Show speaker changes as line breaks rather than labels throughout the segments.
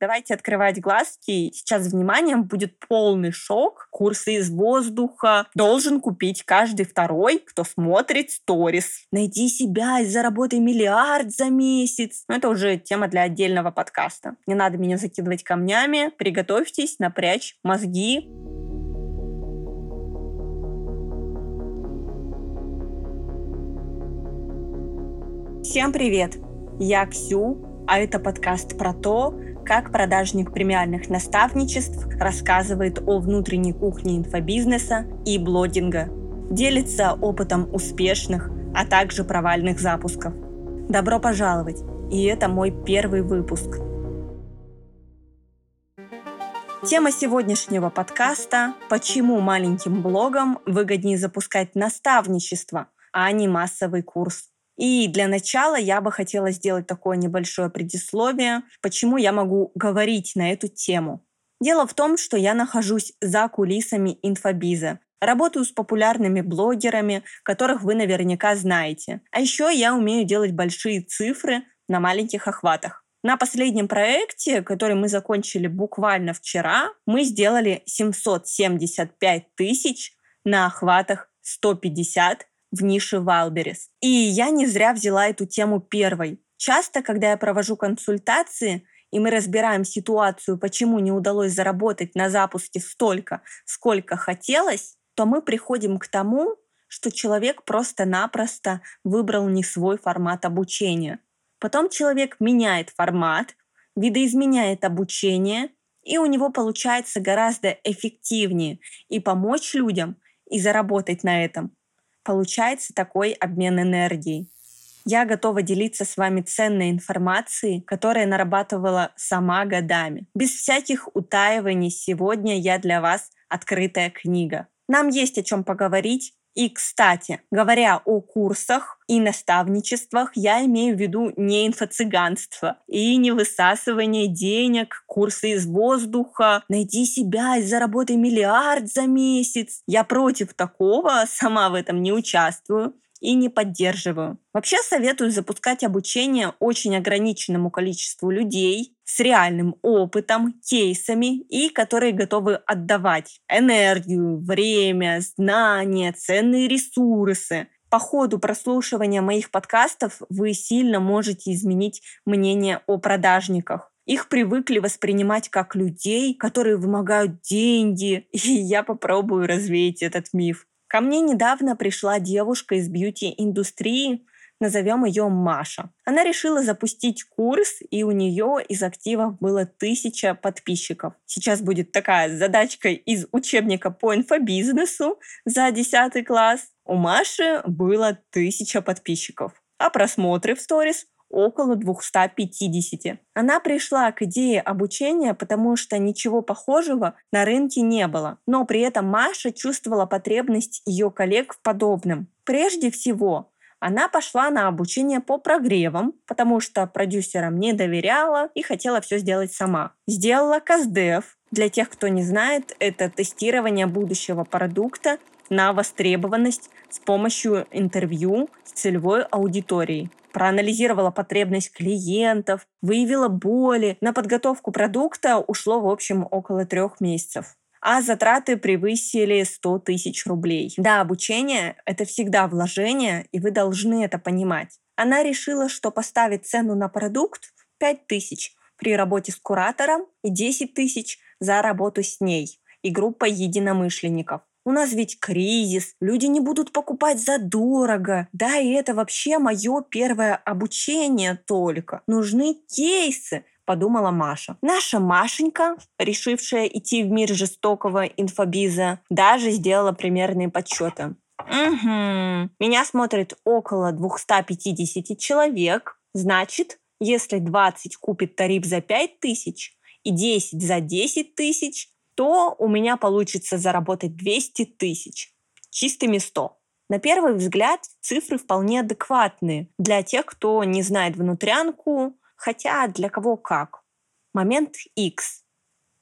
Давайте открывать глазки. Сейчас, вниманием, будет полный шок. Курсы из воздуха должен купить каждый второй, кто смотрит сторис. Найди себя и заработай миллиард за месяц. Но это уже тема для отдельного подкаста. Не надо меня закидывать камнями. Приготовьтесь напрячь мозги. Всем привет! Я Ксю, а это подкаст про то, как продажник премиальных наставничеств рассказывает о внутренней кухне инфобизнеса и блогинга, делится опытом успешных, а также провальных запусков. Добро пожаловать! И это мой первый выпуск. Тема сегодняшнего подкаста – почему маленьким блогам выгоднее запускать наставничество, а не массовый курс. И для начала я бы хотела сделать такое небольшое предисловие, почему я могу говорить на эту тему. Дело в том, что я нахожусь за кулисами инфобиза. Работаю с популярными блогерами, которых вы наверняка знаете. А еще я умею делать большие цифры на маленьких охватах. На последнем проекте, который мы закончили буквально вчера, мы сделали 775 тысяч на охватах 150 в нише Wildberries. И я не зря взяла эту тему первой. Часто, когда я провожу консультации, и мы разбираем ситуацию, почему не удалось заработать на запуске столько, сколько хотелось, то мы приходим к тому, что человек просто-напросто выбрал не свой формат обучения. Потом человек меняет формат, видоизменяет обучение, и у него получается гораздо эффективнее и помочь людям, и заработать на этом, получается такой обмен энергией. Я готова делиться с вами ценной информацией, которая нарабатывала сама годами. Без всяких утаиваний сегодня я для вас открытая книга. Нам есть о чем поговорить, и, кстати, говоря о курсах и наставничествах, я имею в виду не инфо-цыганство и не высасывание денег, курсы из воздуха, найди себя и заработай миллиард за месяц. Я против такого, сама в этом не участвую и не поддерживаю. Вообще советую запускать обучение очень ограниченному количеству людей с реальным опытом, кейсами и которые готовы отдавать энергию, время, знания, ценные ресурсы. По ходу прослушивания моих подкастов вы сильно можете изменить мнение о продажниках. Их привыкли воспринимать как людей, которые вымогают деньги, и я попробую развеять этот миф. Ко мне недавно пришла девушка из бьюти-индустрии, назовем ее Маша. Она решила запустить курс, и у нее из активов было тысяча подписчиков. Сейчас будет такая задачка из учебника по инфобизнесу за 10 класс. У Маши было тысяча подписчиков. А просмотры в сторис около 250. Она пришла к идее обучения, потому что ничего похожего на рынке не было. Но при этом Маша чувствовала потребность ее коллег в подобном. Прежде всего, она пошла на обучение по прогревам, потому что продюсерам не доверяла и хотела все сделать сама. Сделала КАЗДЕВ. Для тех, кто не знает, это тестирование будущего продукта на востребованность с помощью интервью с целевой аудиторией проанализировала потребность клиентов, выявила боли. На подготовку продукта ушло, в общем, около трех месяцев а затраты превысили 100 тысяч рублей. Да, обучение – это всегда вложение, и вы должны это понимать. Она решила, что поставит цену на продукт 5 тысяч при работе с куратором и 10 тысяч за работу с ней и группой единомышленников. У нас ведь кризис, люди не будут покупать за дорого. Да, и это вообще мое первое обучение только. Нужны кейсы, подумала Маша. Наша Машенька, решившая идти в мир жестокого инфобиза, даже сделала примерные подсчеты. Угу. Меня смотрит около 250 человек. Значит, если 20 купит тариф за 5 тысяч и 10 за 10 тысяч, то у меня получится заработать 200 тысяч, чистыми 100. На первый взгляд цифры вполне адекватные для тех, кто не знает внутрянку, хотя для кого как. Момент X.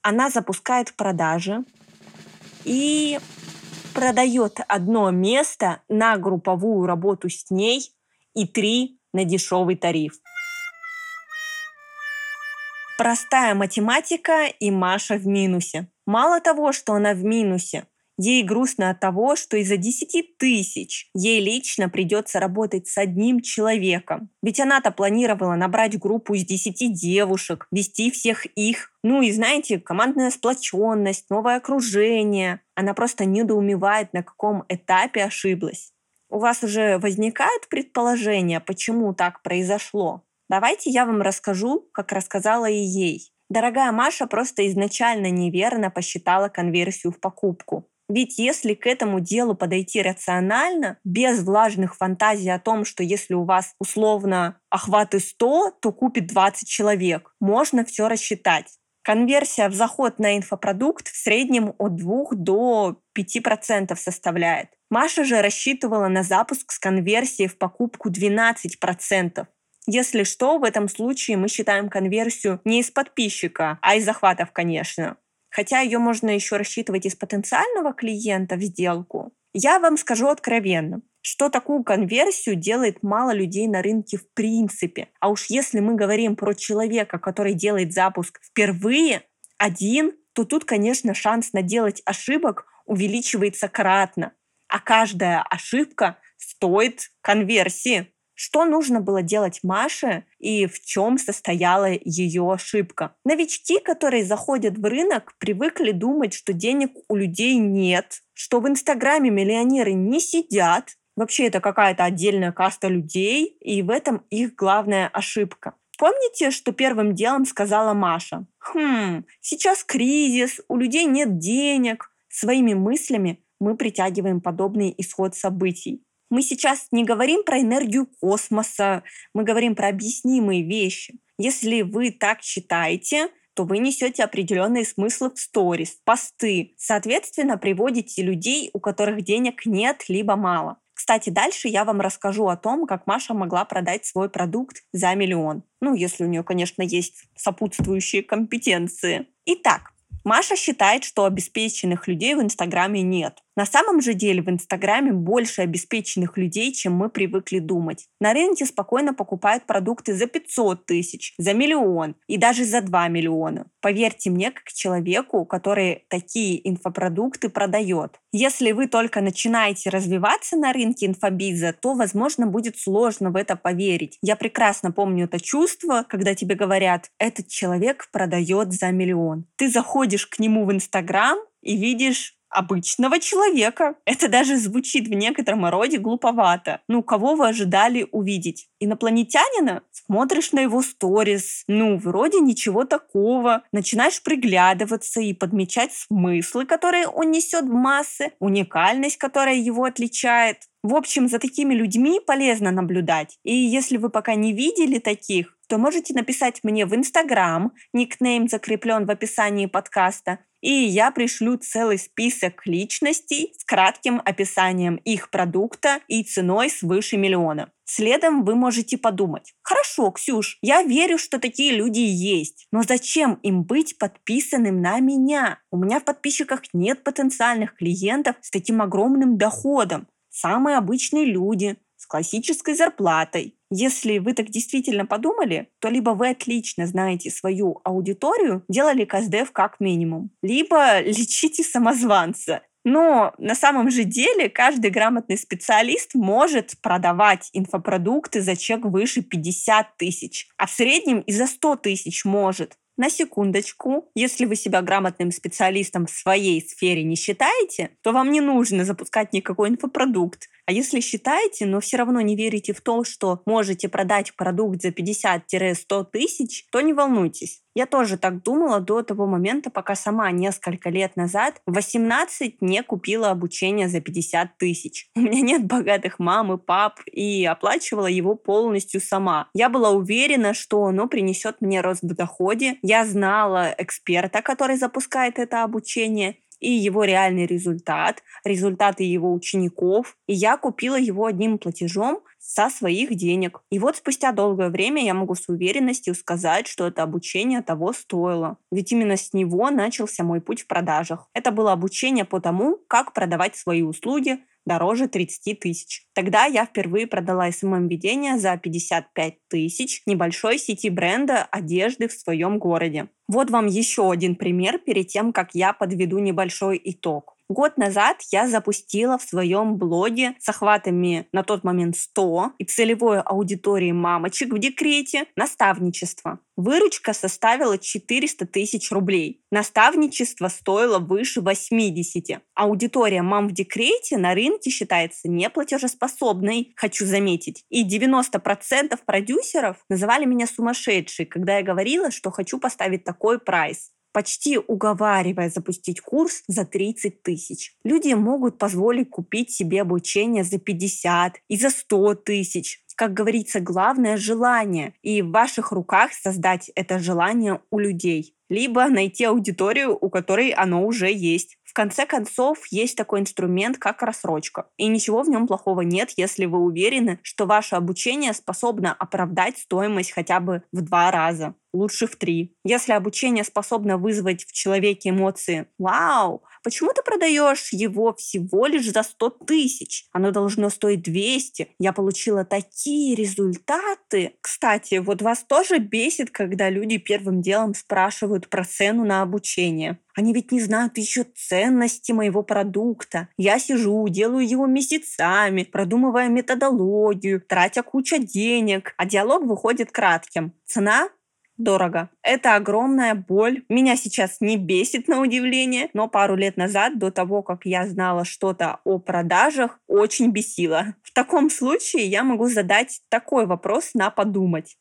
Она запускает продажи и продает одно место на групповую работу с ней и три на дешевый тариф. Простая математика и Маша в минусе. Мало того, что она в минусе, Ей грустно от того, что из-за 10 тысяч ей лично придется работать с одним человеком. Ведь она-то планировала набрать группу из 10 девушек, вести всех их. Ну и знаете, командная сплоченность, новое окружение. Она просто недоумевает, на каком этапе ошиблась. У вас уже возникают предположения, почему так произошло? Давайте я вам расскажу, как рассказала и ей. Дорогая Маша просто изначально неверно посчитала конверсию в покупку. Ведь если к этому делу подойти рационально, без влажных фантазий о том, что если у вас условно охваты 100, то купит 20 человек, можно все рассчитать. Конверсия в заход на инфопродукт в среднем от 2 до 5% составляет. Маша же рассчитывала на запуск с конверсией в покупку 12%. Если что, в этом случае мы считаем конверсию не из подписчика, а из захватов, конечно хотя ее можно еще рассчитывать из потенциального клиента в сделку, я вам скажу откровенно, что такую конверсию делает мало людей на рынке в принципе. А уж если мы говорим про человека, который делает запуск впервые, один, то тут, конечно, шанс наделать ошибок увеличивается кратно. А каждая ошибка стоит конверсии. Что нужно было делать Маше и в чем состояла ее ошибка? Новички, которые заходят в рынок, привыкли думать, что денег у людей нет, что в Инстаграме миллионеры не сидят, Вообще это какая-то отдельная каста людей, и в этом их главная ошибка. Помните, что первым делом сказала Маша? Хм, сейчас кризис, у людей нет денег. Своими мыслями мы притягиваем подобный исход событий. Мы сейчас не говорим про энергию космоса, мы говорим про объяснимые вещи. Если вы так считаете, то вы несете определенные смыслы в сторис, посты. Соответственно, приводите людей, у которых денег нет, либо мало. Кстати, дальше я вам расскажу о том, как Маша могла продать свой продукт за миллион. Ну, если у нее, конечно, есть сопутствующие компетенции. Итак, Маша считает, что обеспеченных людей в Инстаграме нет. На самом же деле в Инстаграме больше обеспеченных людей, чем мы привыкли думать. На рынке спокойно покупают продукты за 500 тысяч, за миллион и даже за 2 миллиона. Поверьте мне, как человеку, который такие инфопродукты продает. Если вы только начинаете развиваться на рынке инфобиза, то, возможно, будет сложно в это поверить. Я прекрасно помню это чувство, когда тебе говорят, этот человек продает за миллион. Ты заходишь к нему в Инстаграм и видишь обычного человека. Это даже звучит в некотором роде глуповато. Ну, кого вы ожидали увидеть? Инопланетянина? Смотришь на его сторис, ну, вроде ничего такого. Начинаешь приглядываться и подмечать смыслы, которые он несет в массы, уникальность, которая его отличает. В общем, за такими людьми полезно наблюдать. И если вы пока не видели таких, то можете написать мне в Инстаграм, никнейм закреплен в описании подкаста, и я пришлю целый список личностей с кратким описанием их продукта и ценой свыше миллиона. Следом вы можете подумать, хорошо, Ксюш, я верю, что такие люди есть, но зачем им быть подписанным на меня? У меня в подписчиках нет потенциальных клиентов с таким огромным доходом. Самые обычные люди, с классической зарплатой. Если вы так действительно подумали, то либо вы отлично знаете свою аудиторию, делали КСДФ как минимум, либо лечите самозванца. Но на самом же деле каждый грамотный специалист может продавать инфопродукты за чек выше 50 тысяч, а в среднем и за 100 тысяч может. На секундочку, если вы себя грамотным специалистом в своей сфере не считаете, то вам не нужно запускать никакой инфопродукт. А если считаете, но все равно не верите в то, что можете продать продукт за 50-100 тысяч, то не волнуйтесь. Я тоже так думала до того момента, пока сама несколько лет назад в 18 не купила обучение за 50 тысяч. У меня нет богатых мам и пап, и оплачивала его полностью сама. Я была уверена, что оно принесет мне рост в доходе. Я знала эксперта, который запускает это обучение, и его реальный результат, результаты его учеников. И я купила его одним платежом со своих денег. И вот спустя долгое время я могу с уверенностью сказать, что это обучение того стоило. Ведь именно с него начался мой путь в продажах. Это было обучение по тому, как продавать свои услуги дороже 30 тысяч. Тогда я впервые продала СММ-ведение за 55 тысяч небольшой сети бренда одежды в своем городе. Вот вам еще один пример перед тем, как я подведу небольшой итог. Год назад я запустила в своем блоге с охватами на тот момент 100 и целевой аудиторией мамочек в декрете наставничество. Выручка составила 400 тысяч рублей. Наставничество стоило выше 80. Аудитория мам в декрете на рынке считается неплатежеспособной, хочу заметить. И 90% продюсеров называли меня сумасшедшей, когда я говорила, что хочу поставить такой прайс почти уговаривая запустить курс за 30 тысяч. Люди могут позволить купить себе обучение за 50 и за 100 тысяч. Как говорится, главное желание. И в ваших руках создать это желание у людей. Либо найти аудиторию, у которой оно уже есть. В конце концов, есть такой инструмент, как рассрочка. И ничего в нем плохого нет, если вы уверены, что ваше обучение способно оправдать стоимость хотя бы в два раза лучше в три. Если обучение способно вызвать в человеке эмоции «Вау, почему ты продаешь его всего лишь за 100 тысяч? Оно должно стоить 200. Я получила такие результаты». Кстати, вот вас тоже бесит, когда люди первым делом спрашивают про цену на обучение. Они ведь не знают еще ценности моего продукта. Я сижу, делаю его месяцами, продумывая методологию, тратя кучу денег, а диалог выходит кратким. Цена дорого. Это огромная боль. Меня сейчас не бесит на удивление, но пару лет назад, до того, как я знала что-то о продажах, очень бесило. В таком случае я могу задать такой вопрос на подумать.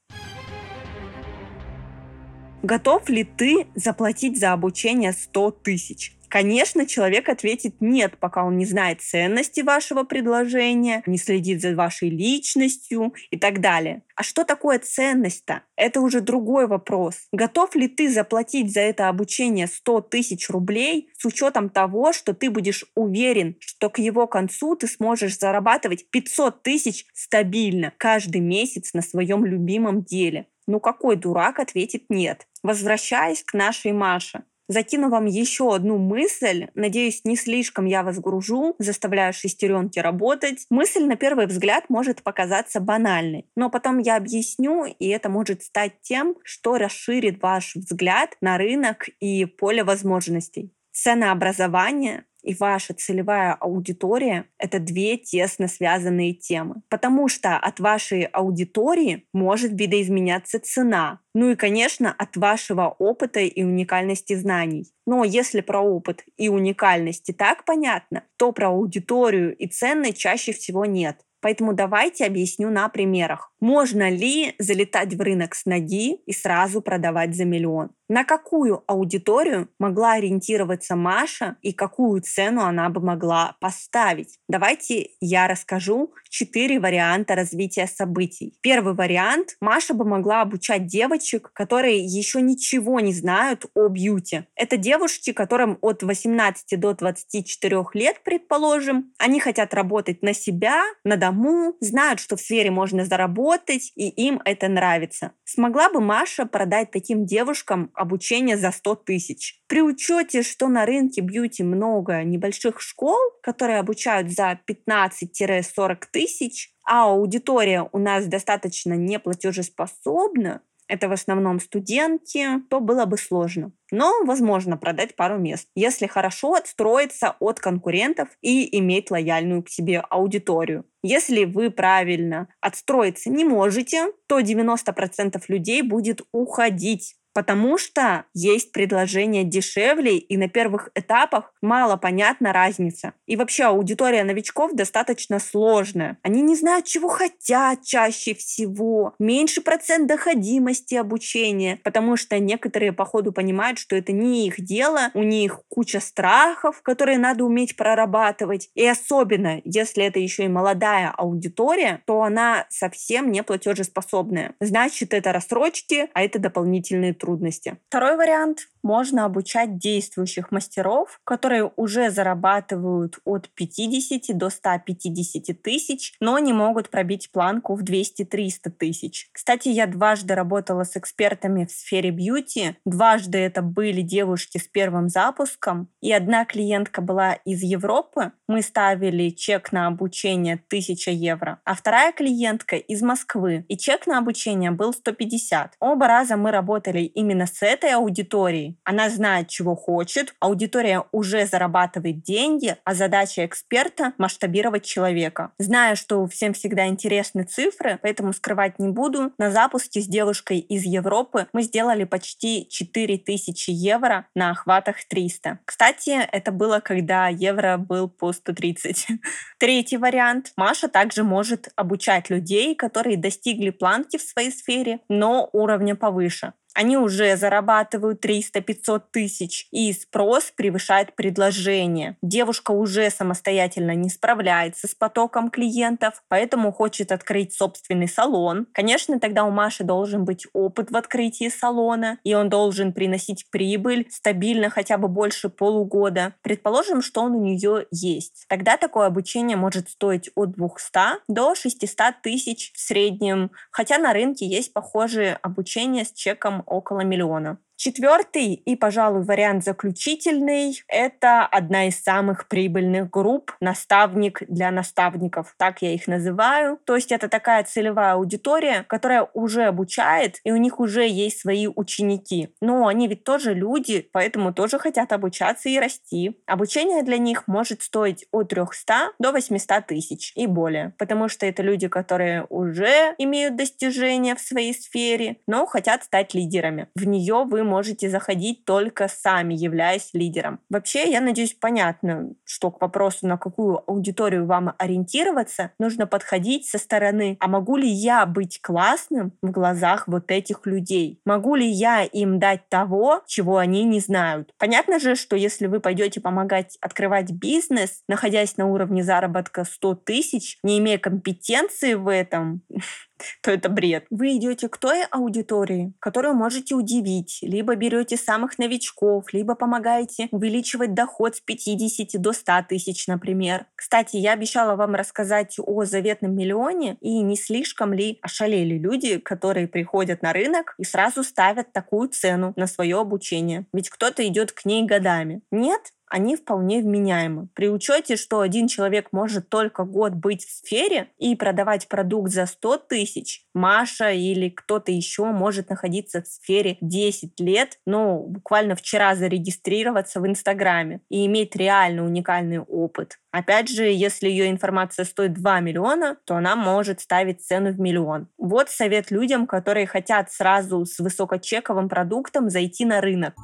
Готов ли ты заплатить за обучение 100 тысяч? Конечно, человек ответит нет, пока он не знает ценности вашего предложения, не следит за вашей личностью и так далее. А что такое ценность-то? Это уже другой вопрос. Готов ли ты заплатить за это обучение 100 тысяч рублей с учетом того, что ты будешь уверен, что к его концу ты сможешь зарабатывать 500 тысяч стабильно каждый месяц на своем любимом деле? Ну какой дурак ответит нет? Возвращаясь к нашей Маше. Закину вам еще одну мысль. Надеюсь, не слишком я вас гружу, заставляю шестеренки работать. Мысль на первый взгляд может показаться банальной, но потом я объясню, и это может стать тем, что расширит ваш взгляд на рынок и поле возможностей. Ценообразование и ваша целевая аудитория — это две тесно связанные темы. Потому что от вашей аудитории может видоизменяться цена. Ну и, конечно, от вашего опыта и уникальности знаний. Но если про опыт и уникальность и так понятно, то про аудиторию и цены чаще всего нет. Поэтому давайте объясню на примерах. Можно ли залетать в рынок с ноги и сразу продавать за миллион? На какую аудиторию могла ориентироваться Маша и какую цену она бы могла поставить? Давайте я расскажу четыре варианта развития событий. Первый вариант. Маша бы могла обучать девочек, которые еще ничего не знают о бьюти. Это девушки, которым от 18 до 24 лет, предположим. Они хотят работать на себя, на дому, знают, что в сфере можно заработать, и им это нравится. Смогла бы Маша продать таким девушкам обучение за 100 тысяч. При учете, что на рынке бьюти много небольших школ, которые обучают за 15-40 тысяч, а аудитория у нас достаточно неплатежеспособна, это в основном студентки, то было бы сложно. Но возможно продать пару мест, если хорошо отстроиться от конкурентов и иметь лояльную к себе аудиторию. Если вы правильно отстроиться не можете, то 90% людей будет уходить потому что есть предложение дешевле, и на первых этапах мало понятна разница. И вообще аудитория новичков достаточно сложная. Они не знают, чего хотят чаще всего. Меньше процент доходимости обучения, потому что некоторые по ходу понимают, что это не их дело, у них куча страхов, которые надо уметь прорабатывать. И особенно, если это еще и молодая аудитория, то она совсем не платежеспособная. Значит, это рассрочки, а это дополнительные трудности трудности. Второй вариант можно обучать действующих мастеров, которые уже зарабатывают от 50 до 150 тысяч, но не могут пробить планку в 200-300 тысяч. Кстати, я дважды работала с экспертами в сфере бьюти. Дважды это были девушки с первым запуском. И одна клиентка была из Европы. Мы ставили чек на обучение 1000 евро. А вторая клиентка из Москвы. И чек на обучение был 150. Оба раза мы работали именно с этой аудиторией. Она знает, чего хочет. Аудитория уже зарабатывает деньги, а задача эксперта — масштабировать человека. Зная, что всем всегда интересны цифры, поэтому скрывать не буду, на запуске с девушкой из Европы мы сделали почти 4000 евро на охватах 300. Кстати, это было, когда евро был по 130. Третий вариант. Маша также может обучать людей, которые достигли планки в своей сфере, но уровня повыше они уже зарабатывают 300-500 тысяч, и спрос превышает предложение. Девушка уже самостоятельно не справляется с потоком клиентов, поэтому хочет открыть собственный салон. Конечно, тогда у Маши должен быть опыт в открытии салона, и он должен приносить прибыль стабильно хотя бы больше полугода. Предположим, что он у нее есть. Тогда такое обучение может стоить от 200 до 600 тысяч в среднем, хотя на рынке есть похожие обучения с чеком около миллиона. Четвертый и, пожалуй, вариант заключительный – это одна из самых прибыльных групп «Наставник для наставников». Так я их называю. То есть это такая целевая аудитория, которая уже обучает, и у них уже есть свои ученики. Но они ведь тоже люди, поэтому тоже хотят обучаться и расти. Обучение для них может стоить от 300 до 800 тысяч и более, потому что это люди, которые уже имеют достижения в своей сфере, но хотят стать лидерами. В нее вы можете заходить только сами, являясь лидером. Вообще, я надеюсь, понятно, что к вопросу, на какую аудиторию вам ориентироваться, нужно подходить со стороны, а могу ли я быть классным в глазах вот этих людей? Могу ли я им дать того, чего они не знают? Понятно же, что если вы пойдете помогать открывать бизнес, находясь на уровне заработка 100 тысяч, не имея компетенции в этом, то это бред. Вы идете к той аудитории, которую можете удивить, либо берете самых новичков, либо помогаете увеличивать доход с 50 до 100 тысяч, например. Кстати, я обещала вам рассказать о заветном миллионе, и не слишком ли ошалели люди, которые приходят на рынок и сразу ставят такую цену на свое обучение. Ведь кто-то идет к ней годами. Нет, они вполне вменяемы. При учете, что один человек может только год быть в сфере и продавать продукт за 100 тысяч, Маша или кто-то еще может находиться в сфере 10 лет, ну, буквально вчера зарегистрироваться в Инстаграме и иметь реально уникальный опыт. Опять же, если ее информация стоит 2 миллиона, то она может ставить цену в миллион. Вот совет людям, которые хотят сразу с высокочековым продуктом зайти на рынок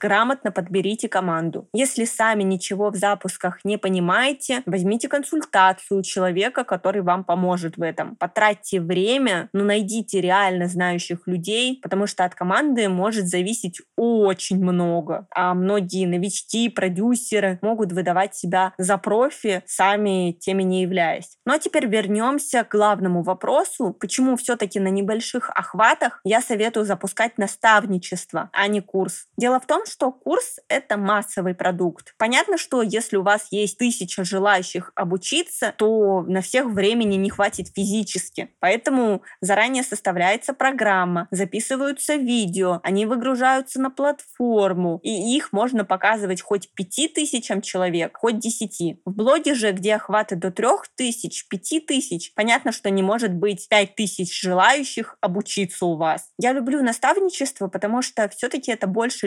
грамотно подберите команду. Если сами ничего в запусках не понимаете, возьмите консультацию у человека, который вам поможет в этом. Потратьте время, но найдите реально знающих людей, потому что от команды может зависеть очень много. А многие новички, продюсеры могут выдавать себя за профи, сами теми не являясь. Ну а теперь вернемся к главному вопросу, почему все-таки на небольших охватах я советую запускать наставничество, а не курс. Дело в том, что курс — это массовый продукт. Понятно, что если у вас есть тысяча желающих обучиться, то на всех времени не хватит физически. Поэтому заранее составляется программа, записываются видео, они выгружаются на платформу, и их можно показывать хоть пяти тысячам человек, хоть десяти. В блоге же, где охваты до трех тысяч, пяти тысяч, понятно, что не может быть пять тысяч желающих обучиться у вас. Я люблю наставничество, потому что все-таки это больше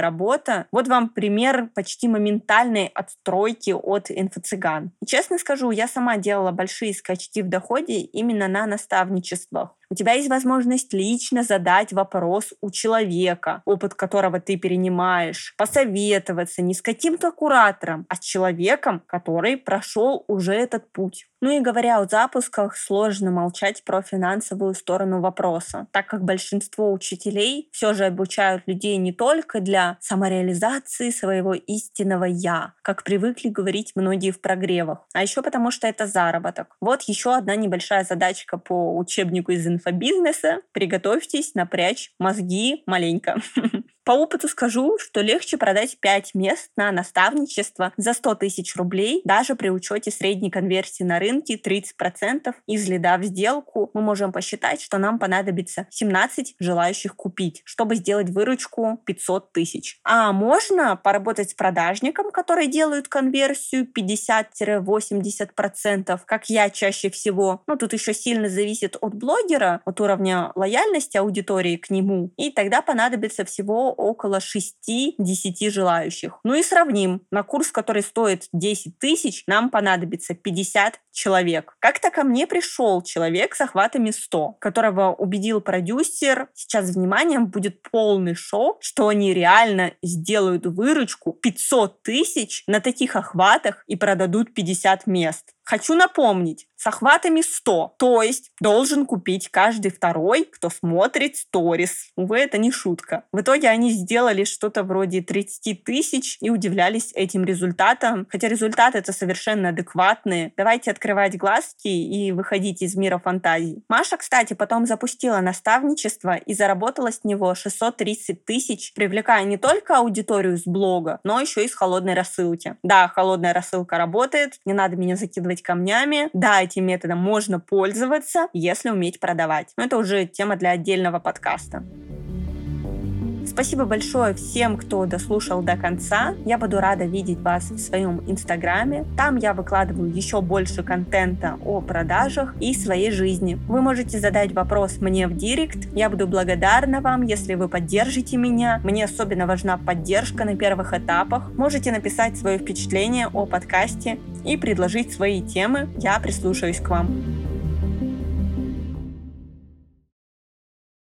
работа. Вот вам пример почти моментальной отстройки от инфо-цыган. Честно скажу, я сама делала большие скачки в доходе именно на наставничествах. У тебя есть возможность лично задать вопрос у человека, опыт которого ты перенимаешь, посоветоваться не с каким-то куратором, а с человеком, который прошел уже этот путь. Ну и говоря о запусках, сложно молчать про финансовую сторону вопроса, так как большинство учителей все же обучают людей не только для самореализации своего истинного «я», как привыкли говорить многие в прогревах, а еще потому, что это заработок. Вот еще одна небольшая задачка по учебнику из инфобизнеса. Приготовьтесь напрячь мозги маленько. По опыту скажу, что легче продать 5 мест на наставничество за 100 тысяч рублей, даже при учете средней конверсии на рынке 30% из лида в сделку. Мы можем посчитать, что нам понадобится 17 желающих купить, чтобы сделать выручку 500 тысяч. А можно поработать с продажником, который делают конверсию 50-80%, как я чаще всего. Ну, тут еще сильно зависит от блогера, от уровня лояльности аудитории к нему. И тогда понадобится всего около 6-10 желающих. Ну и сравним. На курс, который стоит 10 тысяч, нам понадобится 50 человек. Как-то ко мне пришел человек с охватами 100, которого убедил продюсер. Сейчас, вниманием, будет полный шок, что они реально сделают выручку 500 тысяч на таких охватах и продадут 50 мест. Хочу напомнить, с охватами 100, то есть должен купить каждый второй, кто смотрит сторис. Увы, это не шутка. В итоге они сделали что-то вроде 30 тысяч и удивлялись этим результатам, хотя результаты это совершенно адекватные. Давайте открывать глазки и выходить из мира фантазий. Маша, кстати, потом запустила наставничество и заработала с него 630 тысяч, привлекая не только аудиторию с блога, но еще и с холодной рассылки. Да, холодная рассылка работает, не надо меня закидывать сыпать камнями. Да, этим методом можно пользоваться, если уметь продавать. Но это уже тема для отдельного подкаста. Спасибо большое всем, кто дослушал до конца. Я буду рада видеть вас в своем инстаграме. Там я выкладываю еще больше контента о продажах и своей жизни. Вы можете задать вопрос мне в директ. Я буду благодарна вам, если вы поддержите меня. Мне особенно важна поддержка на первых этапах. Можете написать свое впечатление о подкасте и предложить свои темы. Я прислушаюсь к вам.